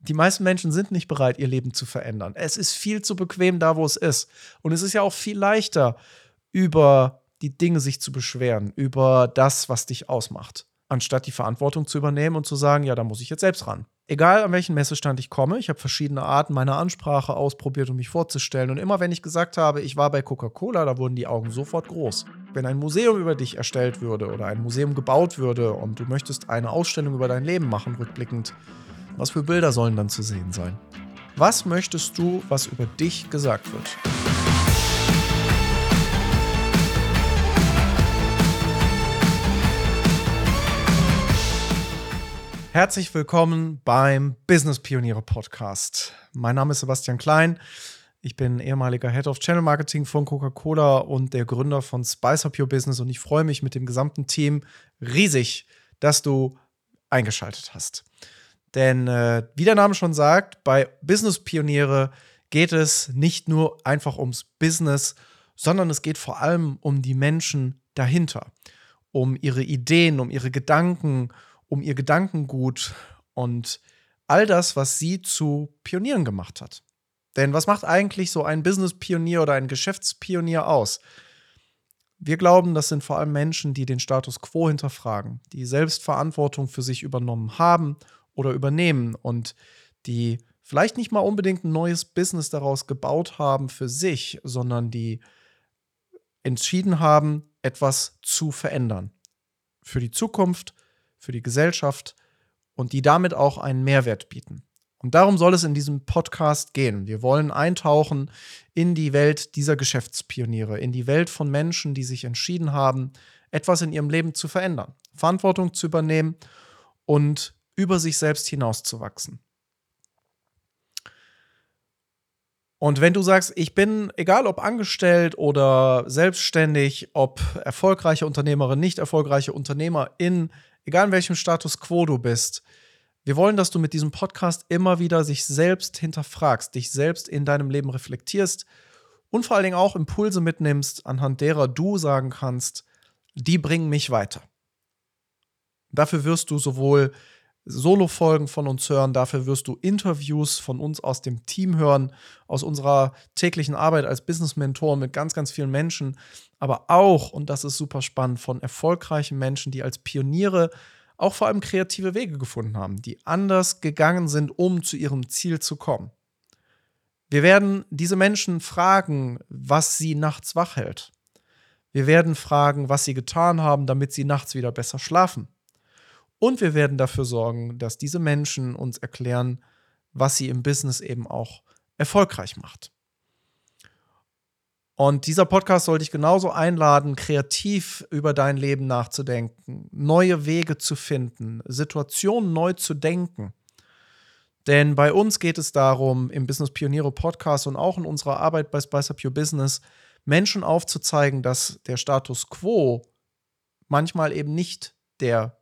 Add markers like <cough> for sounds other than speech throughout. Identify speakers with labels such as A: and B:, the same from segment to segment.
A: Die meisten Menschen sind nicht bereit, ihr Leben zu verändern. Es ist viel zu bequem da, wo es ist. Und es ist ja auch viel leichter, über die Dinge sich zu beschweren, über das, was dich ausmacht, anstatt die Verantwortung zu übernehmen und zu sagen, ja, da muss ich jetzt selbst ran. Egal an welchen Messestand ich komme, ich habe verschiedene Arten meiner Ansprache ausprobiert, um mich vorzustellen. Und immer wenn ich gesagt habe, ich war bei Coca-Cola, da wurden die Augen sofort groß. Wenn ein Museum über dich erstellt würde oder ein Museum gebaut würde und du möchtest eine Ausstellung über dein Leben machen, rückblickend, was für Bilder sollen dann zu sehen sein? Was möchtest du, was über dich gesagt wird? Herzlich willkommen beim Business Pioniere Podcast. Mein Name ist Sebastian Klein. Ich bin ehemaliger Head of Channel Marketing von Coca-Cola und der Gründer von Spice Up Your Business und ich freue mich mit dem gesamten Team riesig, dass du eingeschaltet hast. Denn äh, wie der Name schon sagt, bei Business Pioniere geht es nicht nur einfach ums Business, sondern es geht vor allem um die Menschen dahinter, um ihre Ideen, um ihre Gedanken, um ihr Gedankengut und all das, was sie zu Pionieren gemacht hat. Denn was macht eigentlich so ein Business-Pionier oder ein Geschäftspionier aus? Wir glauben, das sind vor allem Menschen, die den Status quo hinterfragen, die Selbstverantwortung für sich übernommen haben oder übernehmen und die vielleicht nicht mal unbedingt ein neues Business daraus gebaut haben für sich, sondern die entschieden haben, etwas zu verändern. Für die Zukunft, für die Gesellschaft und die damit auch einen Mehrwert bieten. Und darum soll es in diesem Podcast gehen. Wir wollen eintauchen in die Welt dieser Geschäftspioniere, in die Welt von Menschen, die sich entschieden haben, etwas in ihrem Leben zu verändern, Verantwortung zu übernehmen und über sich selbst hinauszuwachsen. Und wenn du sagst, ich bin, egal ob angestellt oder selbstständig, ob erfolgreiche Unternehmerin, nicht erfolgreiche Unternehmerin, egal in welchem Status quo du bist, wir wollen, dass du mit diesem Podcast immer wieder sich selbst hinterfragst, dich selbst in deinem Leben reflektierst und vor allen Dingen auch Impulse mitnimmst, anhand derer du sagen kannst, die bringen mich weiter. Dafür wirst du sowohl Solo-Folgen von uns hören. Dafür wirst du Interviews von uns aus dem Team hören, aus unserer täglichen Arbeit als Business-Mentor mit ganz, ganz vielen Menschen. Aber auch, und das ist super spannend, von erfolgreichen Menschen, die als Pioniere auch vor allem kreative Wege gefunden haben, die anders gegangen sind, um zu ihrem Ziel zu kommen. Wir werden diese Menschen fragen, was sie nachts wach hält. Wir werden fragen, was sie getan haben, damit sie nachts wieder besser schlafen. Und wir werden dafür sorgen, dass diese Menschen uns erklären, was sie im Business eben auch erfolgreich macht. Und dieser Podcast sollte dich genauso einladen, kreativ über dein Leben nachzudenken, neue Wege zu finden, Situationen neu zu denken. Denn bei uns geht es darum, im Business Pioniere Podcast und auch in unserer Arbeit bei Spice Up Your Business, Menschen aufzuzeigen, dass der Status quo manchmal eben nicht der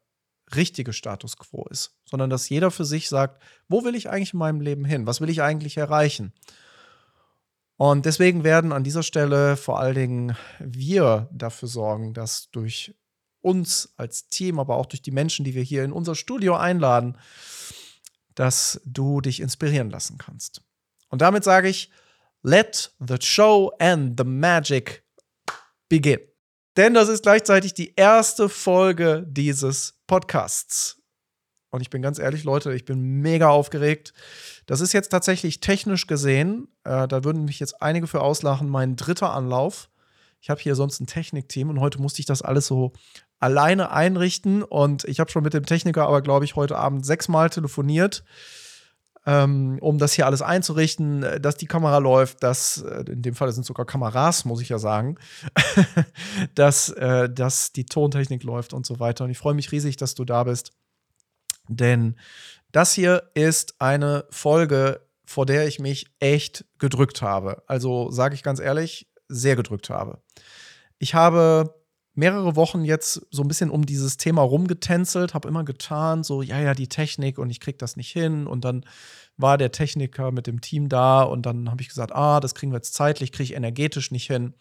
A: richtige Status quo ist, sondern dass jeder für sich sagt, wo will ich eigentlich in meinem Leben hin? Was will ich eigentlich erreichen? Und deswegen werden an dieser Stelle vor allen Dingen wir dafür sorgen, dass durch uns als Team, aber auch durch die Menschen, die wir hier in unser Studio einladen, dass du dich inspirieren lassen kannst. Und damit sage ich, let the show and the magic begin. Denn das ist gleichzeitig die erste Folge dieses Podcasts. Und ich bin ganz ehrlich, Leute, ich bin mega aufgeregt. Das ist jetzt tatsächlich technisch gesehen, äh, da würden mich jetzt einige für auslachen, mein dritter Anlauf. Ich habe hier sonst ein Technikteam und heute musste ich das alles so alleine einrichten. Und ich habe schon mit dem Techniker aber, glaube ich, heute Abend sechsmal telefoniert ähm, um das hier alles einzurichten, äh, dass die Kamera läuft, dass, äh, in dem Fall sind sogar Kameras, muss ich ja sagen, <laughs> dass, äh, dass die Tontechnik läuft und so weiter. Und ich freue mich riesig, dass du da bist. Denn das hier ist eine Folge, vor der ich mich echt gedrückt habe. Also sage ich ganz ehrlich, sehr gedrückt habe. Ich habe mehrere Wochen jetzt so ein bisschen um dieses Thema rumgetänzelt, habe immer getan, so, ja, ja, die Technik und ich krieg das nicht hin. Und dann war der Techniker mit dem Team da und dann habe ich gesagt, ah, das kriegen wir jetzt zeitlich, kriege ich energetisch nicht hin.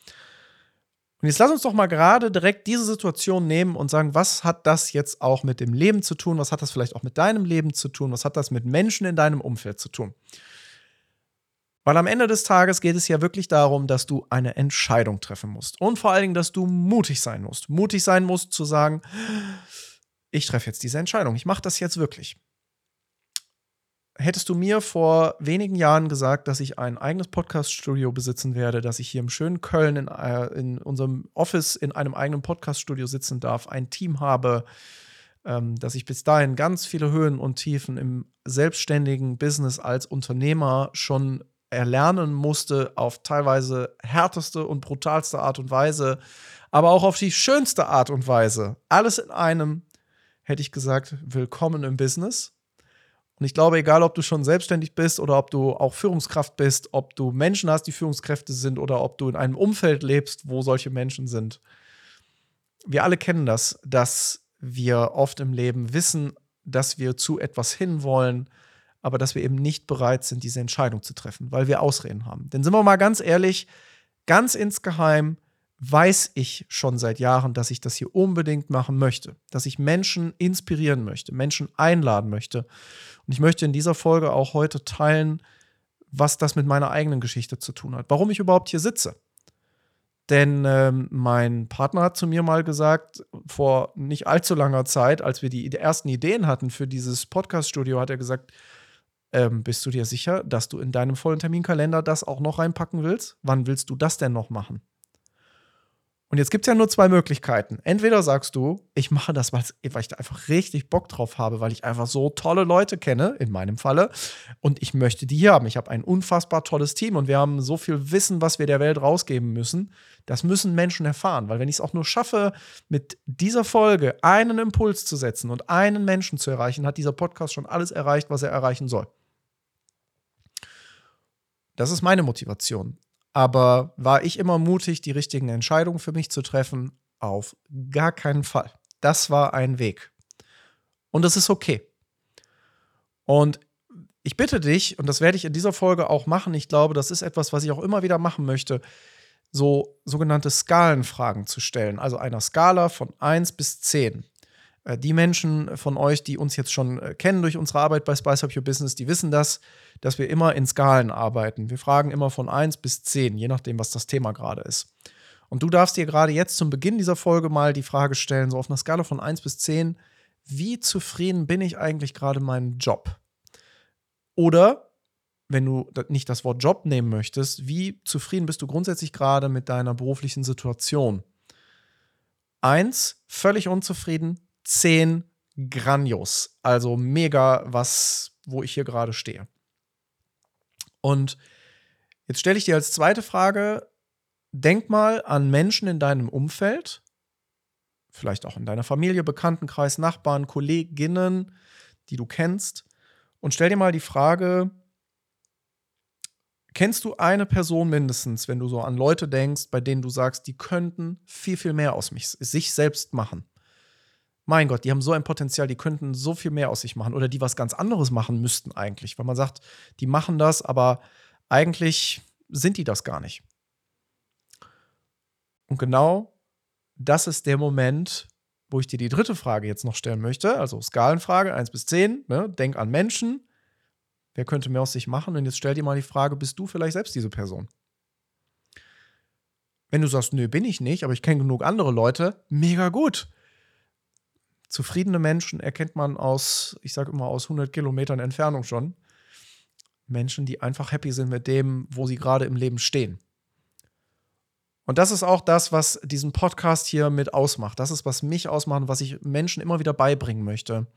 A: Und jetzt lass uns doch mal gerade direkt diese Situation nehmen und sagen, was hat das jetzt auch mit dem Leben zu tun? Was hat das vielleicht auch mit deinem Leben zu tun? Was hat das mit Menschen in deinem Umfeld zu tun? Weil am Ende des Tages geht es ja wirklich darum, dass du eine Entscheidung treffen musst. Und vor allen Dingen, dass du mutig sein musst. Mutig sein musst zu sagen, ich treffe jetzt diese Entscheidung. Ich mache das jetzt wirklich hättest du mir vor wenigen Jahren gesagt, dass ich ein eigenes Podcast-Studio besitzen werde, dass ich hier im schönen Köln in, äh, in unserem Office in einem eigenen Podcast-Studio sitzen darf, ein Team habe, ähm, dass ich bis dahin ganz viele Höhen und Tiefen im selbstständigen Business als Unternehmer schon erlernen musste, auf teilweise härteste und brutalste Art und Weise, aber auch auf die schönste Art und Weise. Alles in einem, hätte ich gesagt, willkommen im Business. Und ich glaube, egal ob du schon selbstständig bist oder ob du auch Führungskraft bist, ob du Menschen hast, die Führungskräfte sind oder ob du in einem Umfeld lebst, wo solche Menschen sind, wir alle kennen das, dass wir oft im Leben wissen, dass wir zu etwas hinwollen, aber dass wir eben nicht bereit sind, diese Entscheidung zu treffen, weil wir Ausreden haben. Denn sind wir mal ganz ehrlich, ganz insgeheim weiß ich schon seit Jahren, dass ich das hier unbedingt machen möchte, dass ich Menschen inspirieren möchte, Menschen einladen möchte. Und ich möchte in dieser Folge auch heute teilen, was das mit meiner eigenen Geschichte zu tun hat, warum ich überhaupt hier sitze. Denn ähm, mein Partner hat zu mir mal gesagt, vor nicht allzu langer Zeit, als wir die, die ersten Ideen hatten für dieses Podcast-Studio, hat er gesagt, ähm, bist du dir sicher, dass du in deinem vollen Terminkalender das auch noch reinpacken willst? Wann willst du das denn noch machen? Und jetzt gibt es ja nur zwei Möglichkeiten. Entweder sagst du, ich mache das, weil ich da einfach richtig Bock drauf habe, weil ich einfach so tolle Leute kenne, in meinem Falle, und ich möchte die hier haben. Ich habe ein unfassbar tolles Team und wir haben so viel Wissen, was wir der Welt rausgeben müssen. Das müssen Menschen erfahren, weil wenn ich es auch nur schaffe, mit dieser Folge einen Impuls zu setzen und einen Menschen zu erreichen, hat dieser Podcast schon alles erreicht, was er erreichen soll. Das ist meine Motivation. Aber war ich immer mutig, die richtigen Entscheidungen für mich zu treffen? Auf gar keinen Fall. Das war ein Weg. Und es ist okay. Und ich bitte dich, und das werde ich in dieser Folge auch machen, ich glaube, das ist etwas, was ich auch immer wieder machen möchte, so sogenannte Skalenfragen zu stellen. Also einer Skala von 1 bis 10. Äh, die Menschen von euch, die uns jetzt schon äh, kennen durch unsere Arbeit bei Spice Up Your Business, die wissen das, dass wir immer in Skalen arbeiten. Wir fragen immer von 1 bis 10, je nachdem, was das Thema gerade ist. Und du darfst dir gerade jetzt zum Beginn dieser Folge mal die Frage stellen, so auf einer Skala von 1 bis 10, wie zufrieden bin ich eigentlich gerade in meinem Job? Oder, wenn du nicht das Wort Job nehmen möchtest, wie zufrieden bist du grundsätzlich gerade mit deiner beruflichen Situation? Eins, völlig unzufrieden, 10 grandios. Also mega, was, wo ich hier gerade stehe. Und jetzt stelle ich dir als zweite Frage: Denk mal an Menschen in deinem Umfeld, vielleicht auch in deiner Familie, Bekanntenkreis, Nachbarn, Kolleginnen, die du kennst, und stell dir mal die Frage: Kennst du eine Person mindestens, wenn du so an Leute denkst, bei denen du sagst, die könnten viel, viel mehr aus mich, sich selbst machen? Mein Gott, die haben so ein Potenzial, die könnten so viel mehr aus sich machen oder die was ganz anderes machen müssten eigentlich, weil man sagt, die machen das, aber eigentlich sind die das gar nicht. Und genau das ist der Moment, wo ich dir die dritte Frage jetzt noch stellen möchte, also Skalenfrage 1 bis 10, ne? denk an Menschen, wer könnte mehr aus sich machen? Und jetzt stell dir mal die Frage, bist du vielleicht selbst diese Person? Wenn du sagst, nö, bin ich nicht, aber ich kenne genug andere Leute, mega gut Zufriedene Menschen erkennt man aus, ich sage immer, aus 100 Kilometern Entfernung schon. Menschen, die einfach happy sind mit dem, wo sie gerade im Leben stehen. Und das ist auch das, was diesen Podcast hier mit ausmacht. Das ist, was mich ausmacht und was ich Menschen immer wieder beibringen möchte.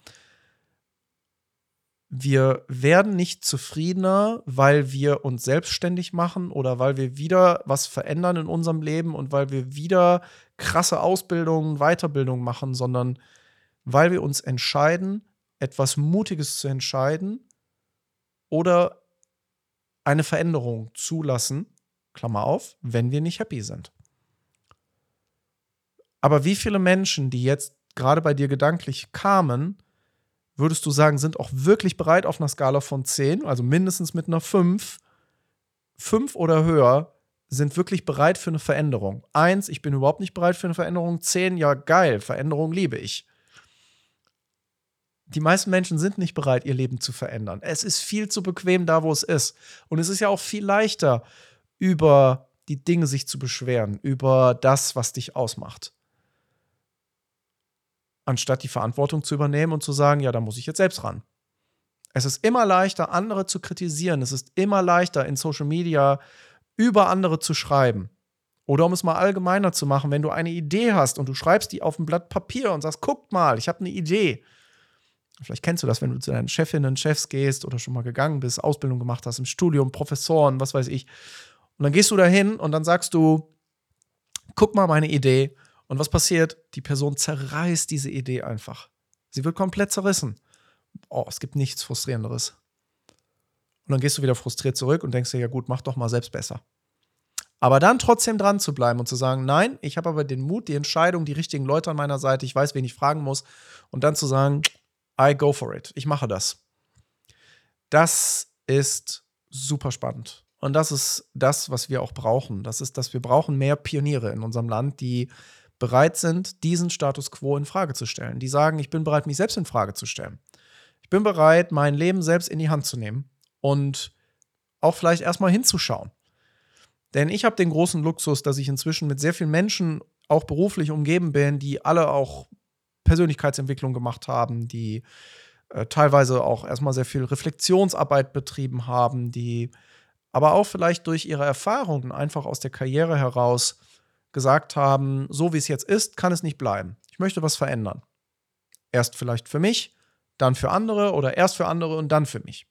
A: Wir werden nicht zufriedener, weil wir uns selbstständig machen oder weil wir wieder was verändern in unserem Leben und weil wir wieder krasse Ausbildungen, Weiterbildung machen, sondern weil wir uns entscheiden, etwas Mutiges zu entscheiden oder eine Veränderung zulassen, Klammer auf, wenn wir nicht happy sind. Aber wie viele Menschen, die jetzt gerade bei dir gedanklich kamen, würdest du sagen, sind auch wirklich bereit auf einer Skala von 10, also mindestens mit einer 5, 5 oder höher, sind wirklich bereit für eine Veränderung. Eins, ich bin überhaupt nicht bereit für eine Veränderung. Zehn, ja geil, Veränderung liebe ich. Die meisten Menschen sind nicht bereit, ihr Leben zu verändern. Es ist viel zu bequem da, wo es ist. Und es ist ja auch viel leichter, über die Dinge sich zu beschweren, über das, was dich ausmacht. Anstatt die Verantwortung zu übernehmen und zu sagen, ja, da muss ich jetzt selbst ran. Es ist immer leichter, andere zu kritisieren. Es ist immer leichter, in Social Media über andere zu schreiben. Oder um es mal allgemeiner zu machen, wenn du eine Idee hast und du schreibst die auf ein Blatt Papier und sagst, guckt mal, ich habe eine Idee. Vielleicht kennst du das, wenn du zu deinen Chefinnen, Chefs gehst oder schon mal gegangen bist, Ausbildung gemacht hast im Studium, Professoren, was weiß ich. Und dann gehst du dahin und dann sagst du, guck mal meine Idee. Und was passiert? Die Person zerreißt diese Idee einfach. Sie wird komplett zerrissen. Oh, es gibt nichts Frustrierenderes. Und dann gehst du wieder frustriert zurück und denkst dir, ja gut, mach doch mal selbst besser. Aber dann trotzdem dran zu bleiben und zu sagen, nein, ich habe aber den Mut, die Entscheidung, die richtigen Leute an meiner Seite, ich weiß, wen ich fragen muss. Und dann zu sagen, I go for it. Ich mache das. Das ist super spannend. Und das ist das, was wir auch brauchen. Das ist, dass wir brauchen mehr Pioniere in unserem Land, die bereit sind, diesen Status quo in Frage zu stellen. Die sagen, ich bin bereit, mich selbst in Frage zu stellen. Ich bin bereit, mein Leben selbst in die Hand zu nehmen und auch vielleicht erstmal hinzuschauen. Denn ich habe den großen Luxus, dass ich inzwischen mit sehr vielen Menschen auch beruflich umgeben bin, die alle auch Persönlichkeitsentwicklung gemacht haben, die äh, teilweise auch erstmal sehr viel Reflexionsarbeit betrieben haben, die aber auch vielleicht durch ihre Erfahrungen einfach aus der Karriere heraus gesagt haben, so wie es jetzt ist, kann es nicht bleiben. Ich möchte was verändern. Erst vielleicht für mich, dann für andere oder erst für andere und dann für mich.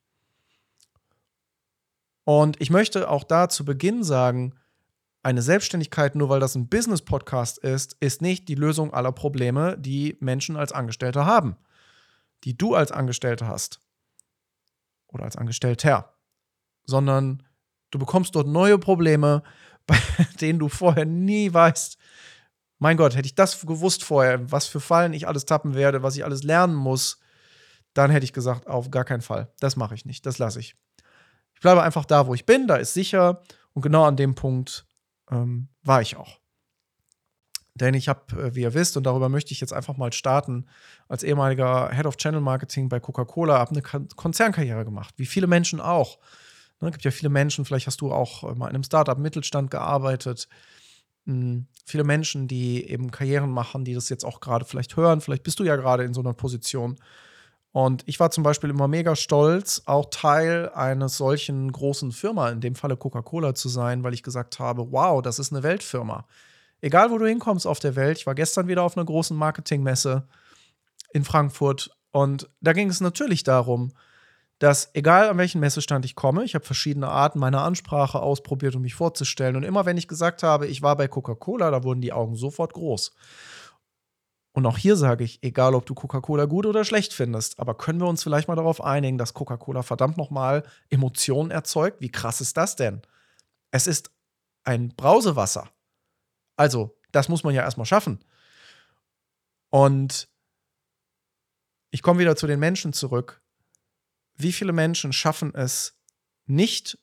A: Und ich möchte auch da zu Beginn sagen, eine Selbstständigkeit, nur weil das ein Business-Podcast ist, ist nicht die Lösung aller Probleme, die Menschen als Angestellte haben, die du als Angestellte hast oder als Angestellter, sondern du bekommst dort neue Probleme, <laughs> bei denen du vorher nie weißt, mein Gott, hätte ich das gewusst vorher, was für Fallen ich alles tappen werde, was ich alles lernen muss, dann hätte ich gesagt, auf gar keinen Fall. Das mache ich nicht, das lasse ich. Ich bleibe einfach da, wo ich bin, da ist sicher und genau an dem Punkt ähm, war ich auch. Denn ich habe, äh, wie ihr wisst, und darüber möchte ich jetzt einfach mal starten, als ehemaliger Head of Channel Marketing bei Coca-Cola, habe eine Konzernkarriere gemacht, wie viele Menschen auch. Es ne, gibt ja viele Menschen, vielleicht hast du auch mal in einem Startup Mittelstand gearbeitet. Hm, viele Menschen, die eben Karrieren machen, die das jetzt auch gerade vielleicht hören. Vielleicht bist du ja gerade in so einer Position. Und ich war zum Beispiel immer mega stolz, auch Teil eines solchen großen Firma, in dem Falle Coca-Cola zu sein, weil ich gesagt habe, wow, das ist eine Weltfirma. Egal, wo du hinkommst auf der Welt. Ich war gestern wieder auf einer großen Marketingmesse in Frankfurt und da ging es natürlich darum, dass egal an welchen Messestand ich komme, ich habe verschiedene Arten meiner Ansprache ausprobiert, um mich vorzustellen. Und immer wenn ich gesagt habe, ich war bei Coca-Cola, da wurden die Augen sofort groß. Und auch hier sage ich, egal ob du Coca-Cola gut oder schlecht findest, aber können wir uns vielleicht mal darauf einigen, dass Coca-Cola verdammt nochmal Emotionen erzeugt? Wie krass ist das denn? Es ist ein Brausewasser. Also, das muss man ja erstmal schaffen. Und ich komme wieder zu den Menschen zurück. Wie viele Menschen schaffen es nicht,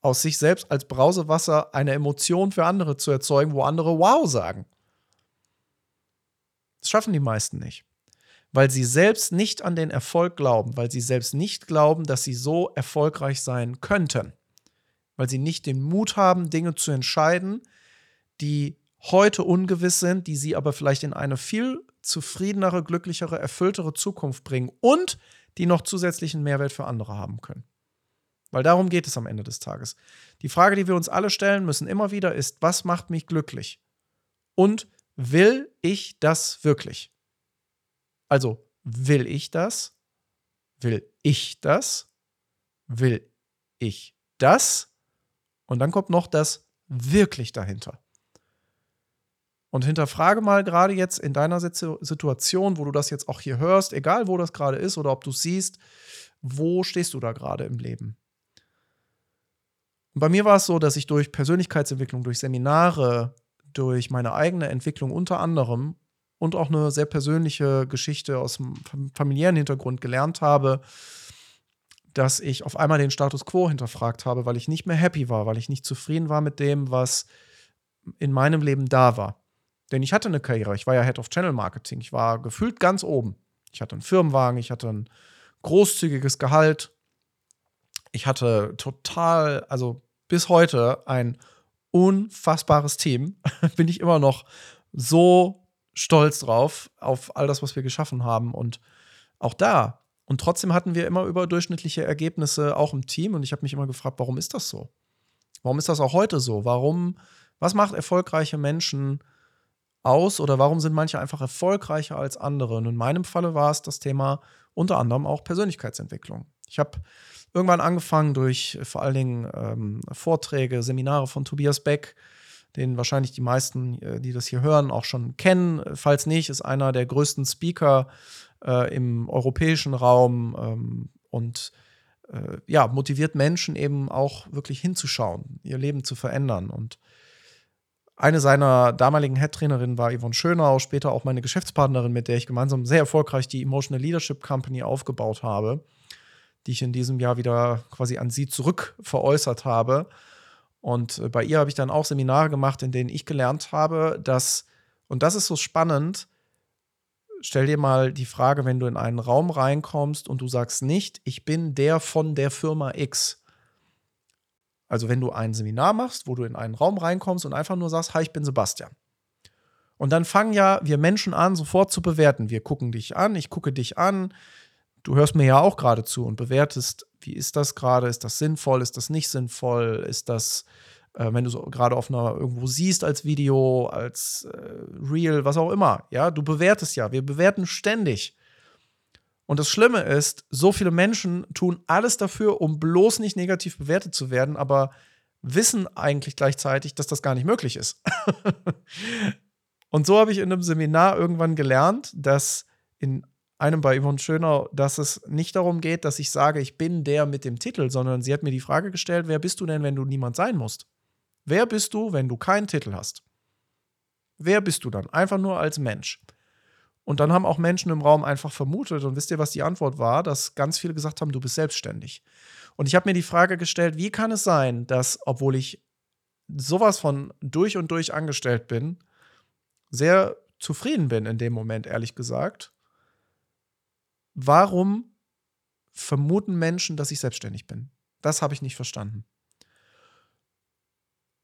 A: aus sich selbst als Brausewasser eine Emotion für andere zu erzeugen, wo andere Wow sagen? Das schaffen die meisten nicht. Weil sie selbst nicht an den Erfolg glauben, weil sie selbst nicht glauben, dass sie so erfolgreich sein könnten. Weil sie nicht den Mut haben, Dinge zu entscheiden, die heute ungewiss sind, die sie aber vielleicht in eine viel zufriedenere, glücklichere, erfülltere Zukunft bringen und die noch zusätzlichen Mehrwert für andere haben können. Weil darum geht es am Ende des Tages. Die Frage, die wir uns alle stellen müssen, immer wieder ist, was macht mich glücklich? Und will ich das wirklich? Also, will ich das? Will ich das? Will ich das? Und dann kommt noch das wirklich dahinter. Und hinterfrage mal gerade jetzt in deiner Situation, wo du das jetzt auch hier hörst, egal wo das gerade ist oder ob du es siehst, wo stehst du da gerade im Leben? Und bei mir war es so, dass ich durch Persönlichkeitsentwicklung, durch Seminare, durch meine eigene Entwicklung unter anderem und auch eine sehr persönliche Geschichte aus dem familiären Hintergrund gelernt habe, dass ich auf einmal den Status quo hinterfragt habe, weil ich nicht mehr happy war, weil ich nicht zufrieden war mit dem, was in meinem Leben da war. Denn ich hatte eine Karriere, ich war ja Head of Channel Marketing, ich war gefühlt ganz oben. Ich hatte einen Firmenwagen, ich hatte ein großzügiges Gehalt, ich hatte total, also bis heute ein unfassbares Team. <laughs> Bin ich immer noch so stolz drauf, auf all das, was wir geschaffen haben. Und auch da. Und trotzdem hatten wir immer überdurchschnittliche Ergebnisse auch im Team. Und ich habe mich immer gefragt, warum ist das so? Warum ist das auch heute so? Warum, was macht erfolgreiche Menschen aus oder warum sind manche einfach erfolgreicher als andere? Und in meinem Falle war es das Thema unter anderem auch Persönlichkeitsentwicklung. Ich habe irgendwann angefangen durch vor allen Dingen ähm, Vorträge, Seminare von Tobias Beck, den wahrscheinlich die meisten, äh, die das hier hören, auch schon kennen. Falls nicht, ist einer der größten Speaker äh, im europäischen Raum ähm, und äh, ja, motiviert Menschen eben auch wirklich hinzuschauen, ihr Leben zu verändern. Und eine seiner damaligen Head-Trainerinnen war Yvonne Schönau, später auch meine Geschäftspartnerin, mit der ich gemeinsam sehr erfolgreich die Emotional Leadership Company aufgebaut habe, die ich in diesem Jahr wieder quasi an sie zurück veräußert habe. Und äh, bei ihr habe ich dann auch Seminare gemacht, in denen ich gelernt habe, dass, und das ist so spannend, stell dir mal die Frage, wenn du in einen Raum reinkommst und du sagst nicht, ich bin der von der Firma X. Also wenn du ein Seminar machst, wo du in einen Raum reinkommst und einfach nur sagst, hi, ich bin Sebastian. Und dann fangen ja wir Menschen an, sofort zu bewerten. Wir gucken dich an, ich gucke dich an. Du hörst mir ja auch gerade zu und bewertest wie ist das gerade? Ist das sinnvoll? Ist das nicht sinnvoll? Ist das, äh, wenn du so gerade auf einer irgendwo siehst als Video, als äh, Reel, was auch immer, ja, du bewertest ja. Wir bewerten ständig. Und das Schlimme ist, so viele Menschen tun alles dafür, um bloß nicht negativ bewertet zu werden, aber wissen eigentlich gleichzeitig, dass das gar nicht möglich ist. <laughs> Und so habe ich in einem Seminar irgendwann gelernt, dass in einem bei Yvonne Schöner, dass es nicht darum geht, dass ich sage, ich bin der mit dem Titel, sondern sie hat mir die Frage gestellt, wer bist du denn, wenn du niemand sein musst? Wer bist du, wenn du keinen Titel hast? Wer bist du dann? Einfach nur als Mensch. Und dann haben auch Menschen im Raum einfach vermutet, und wisst ihr, was die Antwort war? Dass ganz viele gesagt haben, du bist selbstständig. Und ich habe mir die Frage gestellt, wie kann es sein, dass, obwohl ich sowas von durch und durch angestellt bin, sehr zufrieden bin in dem Moment, ehrlich gesagt, warum vermuten Menschen, dass ich selbstständig bin? Das habe ich nicht verstanden.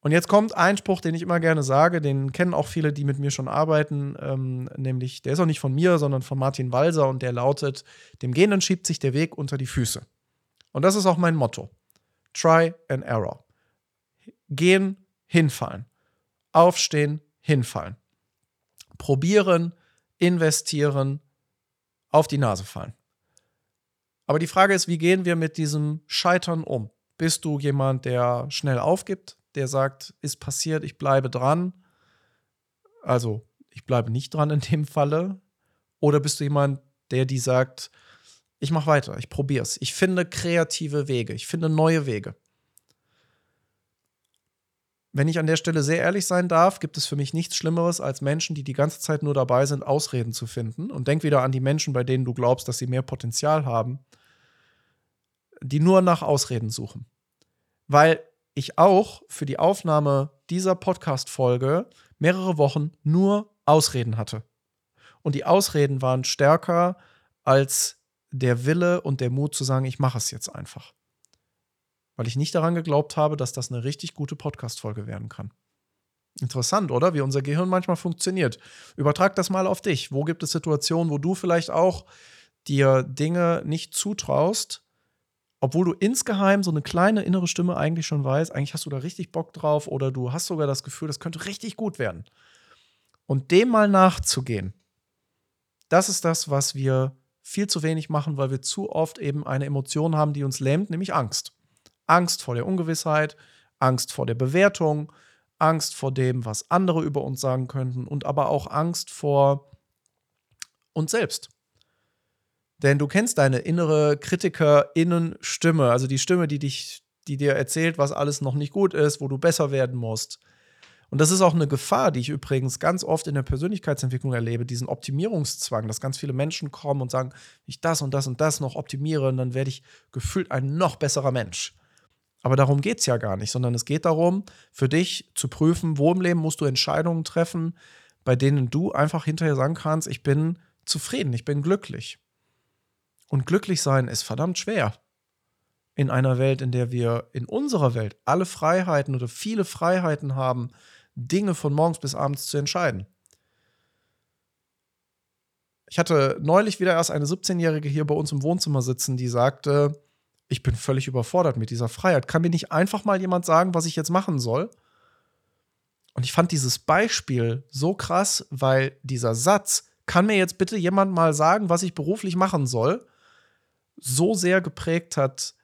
A: Und jetzt kommt ein Spruch, den ich immer gerne sage, den kennen auch viele, die mit mir schon arbeiten, ähm, nämlich, der ist auch nicht von mir, sondern von Martin Walser und der lautet, dem Gehenden schiebt sich der Weg unter die Füße. Und das ist auch mein Motto. Try and error. Gehen, hinfallen. Aufstehen, hinfallen. Probieren, investieren, auf die Nase fallen. Aber die Frage ist, wie gehen wir mit diesem Scheitern um? Bist du jemand, der schnell aufgibt, der sagt, ist passiert, ich bleibe dran? Also, ich bleibe nicht dran in dem Falle. Oder bist du jemand, der die sagt, ich mache weiter, ich probiere es. Ich finde kreative Wege, ich finde neue Wege. Wenn ich an der Stelle sehr ehrlich sein darf, gibt es für mich nichts Schlimmeres als Menschen, die die ganze Zeit nur dabei sind, Ausreden zu finden. Und denk wieder an die Menschen, bei denen du glaubst, dass sie mehr Potenzial haben, die nur nach Ausreden suchen. Weil ich auch für die Aufnahme dieser Podcast-Folge mehrere Wochen nur Ausreden hatte. Und die Ausreden waren stärker als der Wille und der Mut zu sagen, ich mache es jetzt einfach weil ich nicht daran geglaubt habe, dass das eine richtig gute Podcast-Folge werden kann. Interessant, oder? Wie unser Gehirn manchmal funktioniert. Übertrag das mal auf dich. Wo gibt es Situationen, wo du vielleicht auch dir Dinge nicht zutraust, obwohl du insgeheim so eine kleine innere Stimme eigentlich schon weißt, eigentlich hast du da richtig Bock drauf oder du hast sogar das Gefühl, das könnte richtig gut werden. Und dem mal nachzugehen, das ist das, was wir viel zu wenig machen, weil wir zu oft eben eine Emotion haben, die uns lähmt, nämlich Angst. Angst vor der Ungewissheit, Angst vor der Bewertung, Angst vor dem, was andere über uns sagen könnten und aber auch Angst vor uns selbst. Denn du kennst deine innere Kritikerinnenstimme, also die Stimme, die dich, die dir erzählt, was alles noch nicht gut ist, wo du besser werden musst. Und das ist auch eine Gefahr, die ich übrigens ganz oft in der Persönlichkeitsentwicklung erlebe, diesen Optimierungszwang, dass ganz viele Menschen kommen und sagen, ich das und das und das noch optimiere, und dann werde ich gefühlt ein noch besserer Mensch. Aber darum geht es ja gar nicht, sondern es geht darum, für dich zu prüfen, wo im Leben musst du Entscheidungen treffen, bei denen du einfach hinterher sagen kannst, ich bin zufrieden, ich bin glücklich. Und glücklich sein ist verdammt schwer. In einer Welt, in der wir in unserer Welt alle Freiheiten oder viele Freiheiten haben, Dinge von morgens bis abends zu entscheiden. Ich hatte neulich wieder erst eine 17-Jährige hier bei uns im Wohnzimmer sitzen, die sagte, ich bin völlig überfordert mit dieser Freiheit. Kann mir nicht einfach mal jemand sagen, was ich jetzt machen soll? Und ich fand dieses Beispiel so krass, weil dieser Satz, kann mir jetzt bitte jemand mal sagen, was ich beruflich machen soll, so sehr geprägt hat,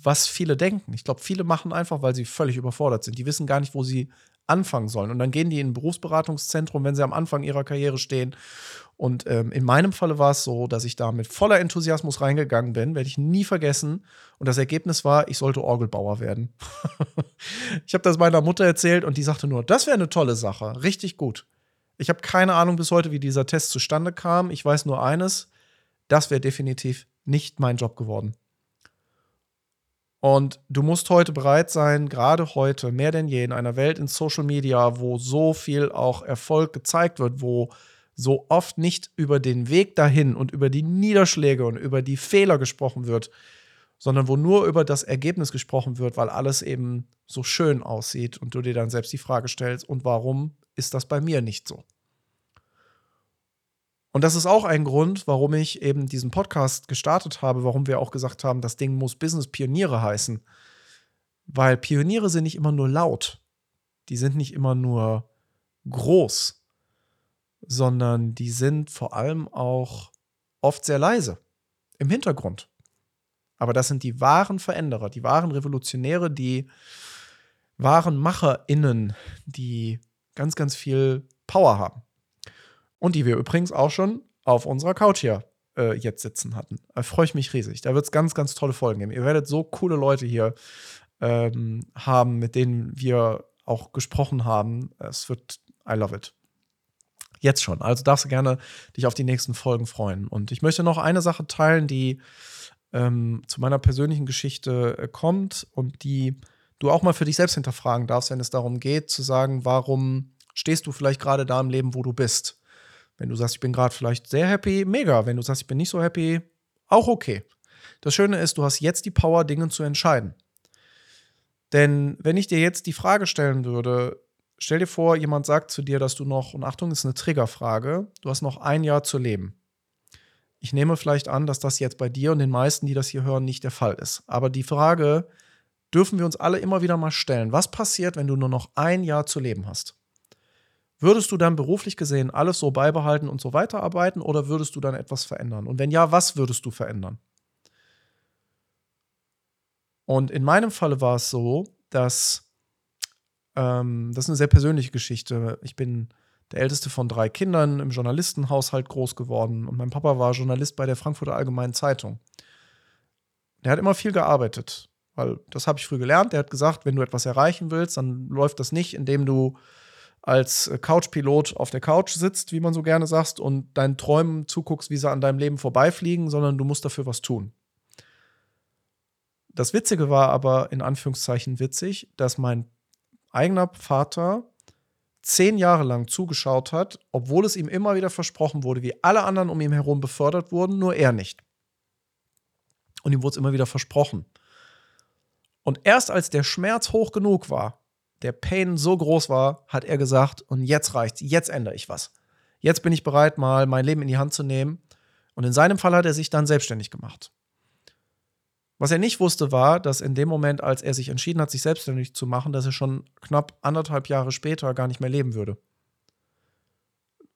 A: was viele denken. Ich glaube, viele machen einfach, weil sie völlig überfordert sind. Die wissen gar nicht, wo sie anfangen sollen. Und dann gehen die in ein Berufsberatungszentrum, wenn sie am Anfang ihrer Karriere stehen. Und ähm, in meinem Falle war es so, dass ich da mit voller Enthusiasmus reingegangen bin, werde ich nie vergessen. Und das Ergebnis war, ich sollte Orgelbauer werden. <laughs> ich habe das meiner Mutter erzählt und die sagte nur, das wäre eine tolle Sache, richtig gut. Ich habe keine Ahnung bis heute, wie dieser Test zustande kam. Ich weiß nur eines, das wäre definitiv nicht mein Job geworden. Und du musst heute bereit sein, gerade heute, mehr denn je, in einer Welt in Social Media, wo so viel auch Erfolg gezeigt wird, wo so oft nicht über den Weg dahin und über die Niederschläge und über die Fehler gesprochen wird, sondern wo nur über das Ergebnis gesprochen wird, weil alles eben so schön aussieht und du dir dann selbst die Frage stellst, und warum ist das bei mir nicht so? Und das ist auch ein Grund, warum ich eben diesen Podcast gestartet habe, warum wir auch gesagt haben, das Ding muss Business Pioniere heißen. Weil Pioniere sind nicht immer nur laut, die sind nicht immer nur groß, sondern die sind vor allem auch oft sehr leise im Hintergrund. Aber das sind die wahren Veränderer, die wahren Revolutionäre, die wahren MacherInnen, die ganz, ganz viel Power haben. Und die wir übrigens auch schon auf unserer Couch hier äh, jetzt sitzen hatten. Da freue ich mich riesig. Da wird es ganz, ganz tolle Folgen geben. Ihr werdet so coole Leute hier ähm, haben, mit denen wir auch gesprochen haben. Es wird, I love it. Jetzt schon. Also darfst du gerne dich auf die nächsten Folgen freuen. Und ich möchte noch eine Sache teilen, die ähm, zu meiner persönlichen Geschichte äh, kommt und die du auch mal für dich selbst hinterfragen darfst, wenn es darum geht, zu sagen, warum stehst du vielleicht gerade da im Leben, wo du bist? Wenn du sagst, ich bin gerade vielleicht sehr happy, mega. Wenn du sagst, ich bin nicht so happy, auch okay. Das Schöne ist, du hast jetzt die Power, Dinge zu entscheiden. Denn wenn ich dir jetzt die Frage stellen würde, stell dir vor, jemand sagt zu dir, dass du noch, und Achtung, ist eine Triggerfrage, du hast noch ein Jahr zu leben. Ich nehme vielleicht an, dass das jetzt bei dir und den meisten, die das hier hören, nicht der Fall ist. Aber die Frage dürfen wir uns alle immer wieder mal stellen. Was passiert, wenn du nur noch ein Jahr zu leben hast? Würdest du dann beruflich gesehen alles so beibehalten und so weiterarbeiten oder würdest du dann etwas verändern? Und wenn ja, was würdest du verändern? Und in meinem Falle war es so, dass ähm, das ist eine sehr persönliche Geschichte. Ich bin der älteste von drei Kindern im Journalistenhaushalt groß geworden und mein Papa war Journalist bei der Frankfurter Allgemeinen Zeitung. Der hat immer viel gearbeitet, weil das habe ich früh gelernt. Der hat gesagt, wenn du etwas erreichen willst, dann läuft das nicht, indem du als Couchpilot auf der Couch sitzt, wie man so gerne sagt, und deinen Träumen zuguckst, wie sie an deinem Leben vorbeifliegen, sondern du musst dafür was tun. Das Witzige war aber in Anführungszeichen witzig, dass mein eigener Vater zehn Jahre lang zugeschaut hat, obwohl es ihm immer wieder versprochen wurde, wie alle anderen um ihn herum befördert wurden, nur er nicht. Und ihm wurde es immer wieder versprochen. Und erst als der Schmerz hoch genug war, der Pain so groß war, hat er gesagt, und jetzt reicht's, jetzt ändere ich was. Jetzt bin ich bereit, mal mein Leben in die Hand zu nehmen. Und in seinem Fall hat er sich dann selbstständig gemacht. Was er nicht wusste, war, dass in dem Moment, als er sich entschieden hat, sich selbstständig zu machen, dass er schon knapp anderthalb Jahre später gar nicht mehr leben würde.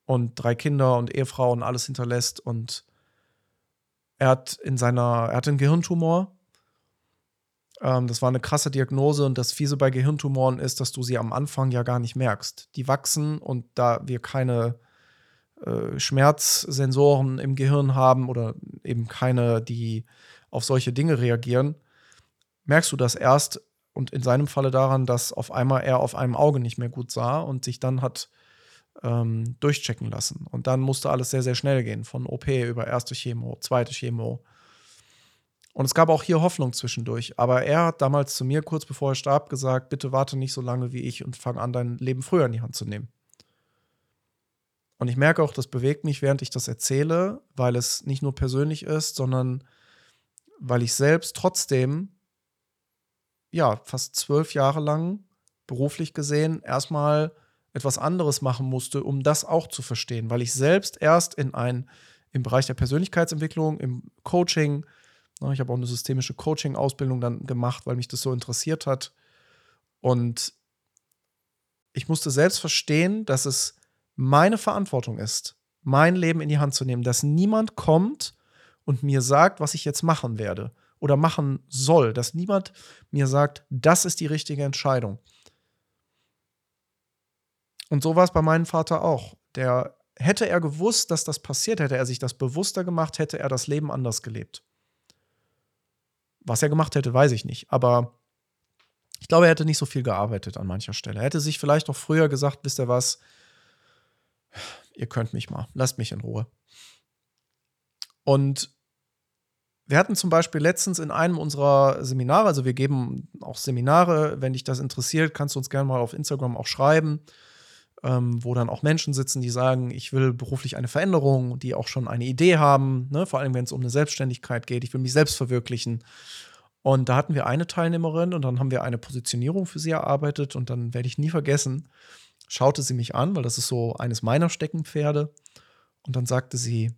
A: Und drei Kinder und Ehefrau und alles hinterlässt. Und er hat in seiner, er hatte einen Gehirntumor ähm, das war eine krasse Diagnose und das Fiese bei Gehirntumoren ist, dass du sie am Anfang ja gar nicht merkst. Die wachsen und da wir keine äh, Schmerzsensoren im Gehirn haben oder eben keine, die auf solche Dinge reagieren, merkst du das erst und in seinem Falle daran, dass auf einmal er auf einem Auge nicht mehr gut sah und sich dann hat ähm, durchchecken lassen. Und dann musste alles sehr, sehr schnell gehen, von OP über erste Chemo, zweite Chemo. Und es gab auch hier Hoffnung zwischendurch. Aber er hat damals zu mir, kurz bevor er starb, gesagt: Bitte warte nicht so lange wie ich und fang an, dein Leben früher in die Hand zu nehmen. Und ich merke auch, das bewegt mich, während ich das erzähle, weil es nicht nur persönlich ist, sondern weil ich selbst trotzdem, ja, fast zwölf Jahre lang beruflich gesehen erstmal etwas anderes machen musste, um das auch zu verstehen, weil ich selbst erst in ein, im Bereich der Persönlichkeitsentwicklung, im Coaching, ich habe auch eine systemische Coaching-Ausbildung dann gemacht, weil mich das so interessiert hat. Und ich musste selbst verstehen, dass es meine Verantwortung ist, mein Leben in die Hand zu nehmen, dass niemand kommt und mir sagt, was ich jetzt machen werde oder machen soll, dass niemand mir sagt, das ist die richtige Entscheidung. Und so war es bei meinem Vater auch. Der hätte er gewusst, dass das passiert, hätte er sich das bewusster gemacht, hätte er das Leben anders gelebt. Was er gemacht hätte, weiß ich nicht. Aber ich glaube, er hätte nicht so viel gearbeitet an mancher Stelle. Er hätte sich vielleicht noch früher gesagt, wisst ihr was, ihr könnt mich mal, lasst mich in Ruhe. Und wir hatten zum Beispiel letztens in einem unserer Seminare, also wir geben auch Seminare, wenn dich das interessiert, kannst du uns gerne mal auf Instagram auch schreiben, ähm, wo dann auch Menschen sitzen, die sagen, ich will beruflich eine Veränderung, die auch schon eine Idee haben, ne? vor allem wenn es um eine Selbstständigkeit geht, ich will mich selbst verwirklichen. Und da hatten wir eine Teilnehmerin und dann haben wir eine Positionierung für sie erarbeitet und dann werde ich nie vergessen, schaute sie mich an, weil das ist so eines meiner Steckenpferde. Und dann sagte sie,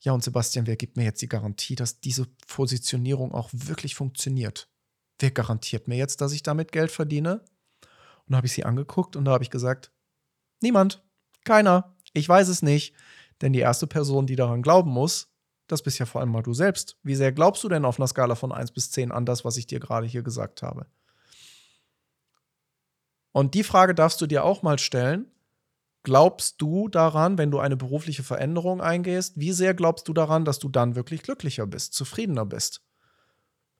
A: ja, und Sebastian, wer gibt mir jetzt die Garantie, dass diese Positionierung auch wirklich funktioniert? Wer garantiert mir jetzt, dass ich damit Geld verdiene? Und da habe ich sie angeguckt und da habe ich gesagt, niemand, keiner, ich weiß es nicht. Denn die erste Person, die daran glauben muss, das bist ja vor allem mal du selbst. Wie sehr glaubst du denn auf einer Skala von 1 bis 10 an das, was ich dir gerade hier gesagt habe? Und die Frage darfst du dir auch mal stellen. Glaubst du daran, wenn du eine berufliche Veränderung eingehst, wie sehr glaubst du daran, dass du dann wirklich glücklicher bist, zufriedener bist?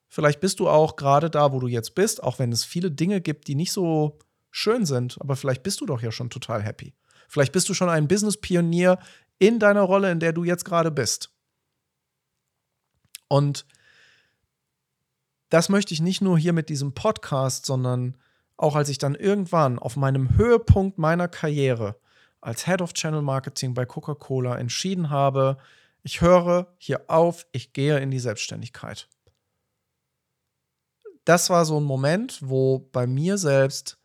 A: Vielleicht bist du auch gerade da, wo du jetzt bist, auch wenn es viele Dinge gibt, die nicht so schön sind, aber vielleicht bist du doch ja schon total happy. Vielleicht bist du schon ein Business-Pionier in deiner Rolle, in der du jetzt gerade bist. Und das möchte ich nicht nur hier mit diesem Podcast, sondern auch als ich dann irgendwann auf meinem Höhepunkt meiner Karriere als Head of Channel Marketing bei Coca-Cola entschieden habe, ich höre hier auf, ich gehe in die Selbstständigkeit. Das war so ein Moment, wo bei mir selbst,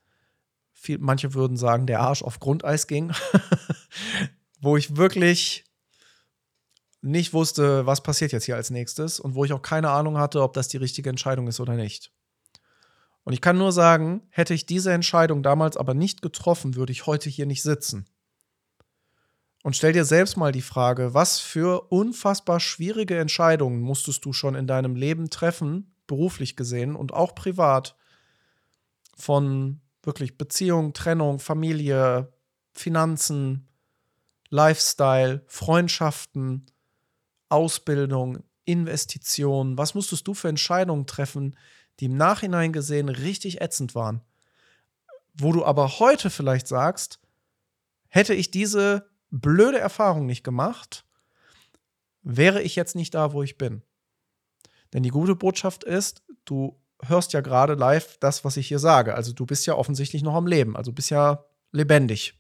A: viel, manche würden sagen, der Arsch auf Grundeis ging, <laughs> wo ich wirklich nicht wusste, was passiert jetzt hier als nächstes und wo ich auch keine Ahnung hatte, ob das die richtige Entscheidung ist oder nicht. Und ich kann nur sagen, hätte ich diese Entscheidung damals aber nicht getroffen, würde ich heute hier nicht sitzen. Und stell dir selbst mal die Frage, was für unfassbar schwierige Entscheidungen musstest du schon in deinem Leben treffen, beruflich gesehen und auch privat, von wirklich Beziehung, Trennung, Familie, Finanzen, Lifestyle, Freundschaften, Ausbildung, Investitionen. Was musstest du für Entscheidungen treffen, die im Nachhinein gesehen richtig ätzend waren. Wo du aber heute vielleicht sagst, hätte ich diese blöde Erfahrung nicht gemacht, wäre ich jetzt nicht da, wo ich bin. Denn die gute Botschaft ist, du hörst ja gerade live das, was ich hier sage. Also du bist ja offensichtlich noch am Leben, also bist ja lebendig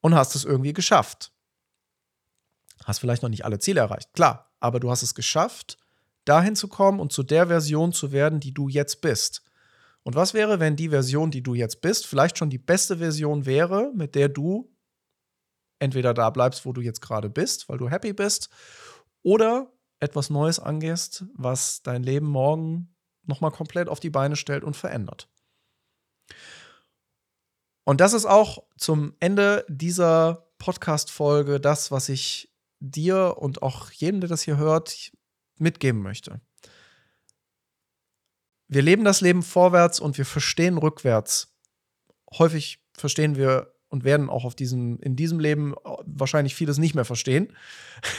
A: und hast es irgendwie geschafft. Hast vielleicht noch nicht alle Ziele erreicht, klar, aber du hast es geschafft dahin zu kommen und zu der Version zu werden, die du jetzt bist. Und was wäre, wenn die Version, die du jetzt bist, vielleicht schon die beste Version wäre, mit der du entweder da bleibst, wo du jetzt gerade bist, weil du happy bist, oder etwas Neues angehst, was dein Leben morgen nochmal komplett auf die Beine stellt und verändert. Und das ist auch zum Ende dieser Podcast-Folge das, was ich dir und auch jedem, der das hier hört, mitgeben möchte. Wir leben das Leben vorwärts und wir verstehen rückwärts. Häufig verstehen wir und werden auch auf diesem, in diesem Leben wahrscheinlich vieles nicht mehr verstehen.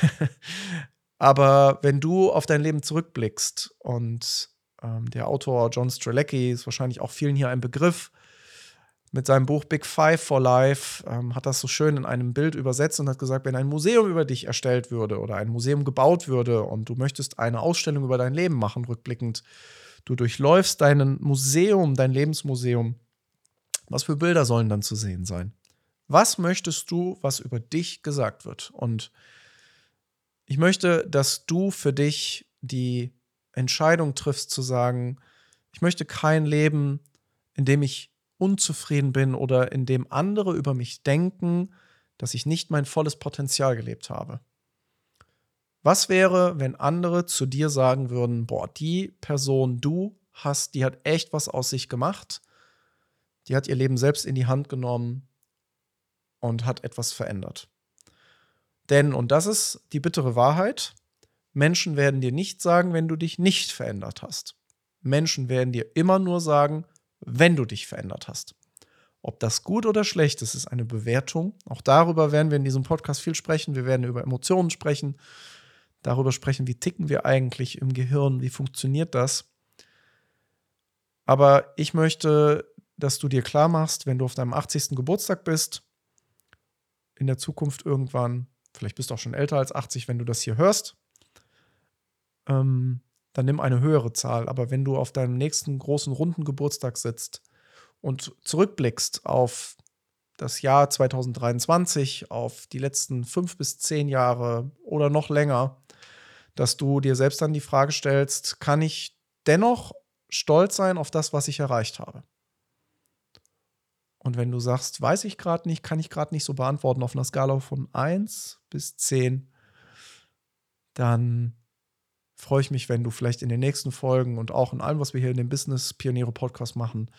A: <laughs> Aber wenn du auf dein Leben zurückblickst und Ähm, der Autor John Strelecki ist wahrscheinlich auch vielen hier ein Begriff. Mit seinem Buch Big Five for Life ähm, hat das so schön in einem Bild übersetzt und hat gesagt, wenn ein Museum über dich erstellt würde oder ein Museum gebaut würde und du möchtest eine Ausstellung über dein Leben machen, rückblickend, du durchläufst dein Museum, dein Lebensmuseum, was für Bilder sollen dann zu sehen sein? Was möchtest du, was über dich gesagt wird? Und ich möchte, dass du für dich die Entscheidung triffst zu sagen, ich möchte kein Leben, in dem ich unzufrieden bin oder in dem andere über mich denken, dass ich nicht mein volles Potenzial gelebt habe. Was wäre, wenn andere zu dir sagen würden, boah, die Person, du hast, die hat echt was aus sich gemacht, die hat ihr Leben selbst in die Hand genommen und hat etwas verändert. Denn, und das ist die bittere Wahrheit, Menschen werden dir nicht sagen, wenn du dich nicht verändert hast. Menschen werden dir immer nur sagen, wenn du dich verändert hast. Ob das gut oder schlecht ist, ist eine Bewertung. Auch darüber werden wir in diesem Podcast viel sprechen. Wir werden über Emotionen sprechen, darüber sprechen, wie ticken wir eigentlich im Gehirn, wie funktioniert das. Aber ich möchte, dass du dir klar machst, wenn du auf deinem 80. Geburtstag bist, in der Zukunft irgendwann, vielleicht bist du auch schon älter als 80, wenn du das hier hörst, ähm, dann nimm eine höhere Zahl. Aber wenn du auf deinem nächsten großen runden Geburtstag sitzt und zurückblickst auf das Jahr 2023, auf die letzten fünf bis zehn Jahre oder noch länger, dass du dir selbst dann die Frage stellst, kann ich dennoch stolz sein auf das, was ich erreicht habe? Und wenn du sagst, weiß ich gerade nicht, kann ich gerade nicht so beantworten auf einer Skala von 1 bis 10, dann freue ich mich, wenn du vielleicht in den nächsten Folgen und auch in allem, was wir hier in dem Business Pioniere Podcast machen,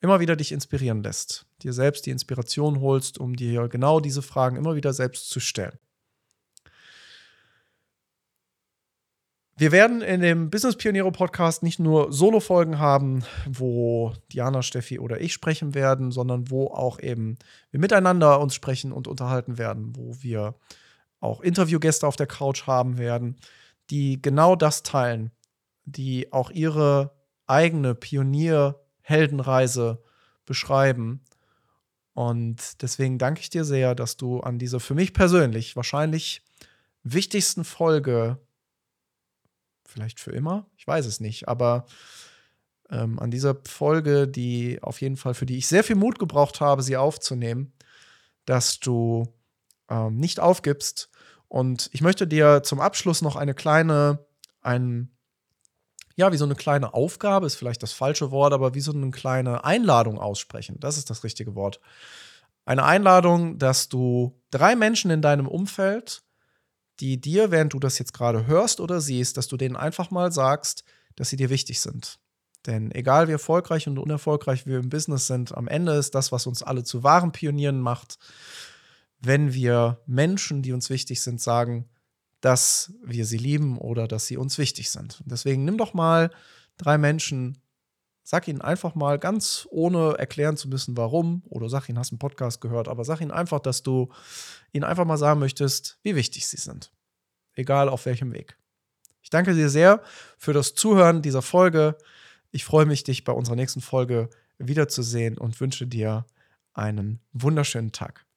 A: immer wieder dich inspirieren lässt. Dir selbst die Inspiration holst, um dir genau diese Fragen immer wieder selbst zu stellen. Wir werden in dem Business Pioniere Podcast nicht nur Solo-Folgen haben, wo Diana, Steffi oder ich sprechen werden, sondern wo auch eben wir miteinander uns sprechen und unterhalten werden, wo wir auch Interviewgäste auf der Couch haben werden, die genau das teilen, die auch ihre eigene Pionier-Heldenreise beschreiben. Und deswegen danke ich dir sehr, dass du an dieser für mich persönlich wahrscheinlich wichtigsten Folge vielleicht für immer, ich weiß es nicht, aber ähm, an dieser Folge, die auf jeden Fall, für die ich sehr viel Mut gebraucht habe, sie aufzunehmen, dass du ähm, nicht aufgibst. Und ich möchte dir zum Abschluss noch eine kleine, ein, ja, wie so eine kleine Aufgabe, ist vielleicht das falsche Wort, aber wie so eine kleine Einladung aussprechen. Das ist das richtige Wort. Eine Einladung, dass du drei Menschen in deinem Umfeld die dir, während du das jetzt gerade hörst oder siehst, dass du denen einfach mal sagst, dass sie dir wichtig sind. Denn egal wie erfolgreich und unerfolgreich wir im Business sind, am Ende ist das, was uns alle zu wahren Pionieren macht, wenn wir Menschen, die uns wichtig sind, sagen, dass wir sie lieben oder dass sie uns wichtig sind. deswegen nimm doch mal drei Menschen, Sag ihnen einfach mal ganz ohne erklären zu müssen, warum, oder sag ihnen, hast einen Podcast gehört, aber sag ihnen einfach, dass du ihnen einfach mal sagen möchtest, wie wichtig sie sind. Egal auf welchem Weg. Ich danke dir sehr für das Zuhören dieser Folge. Ich freue mich, dich bei unserer nächsten Folge wiederzusehen und wünsche dir einen wunderschönen Tag.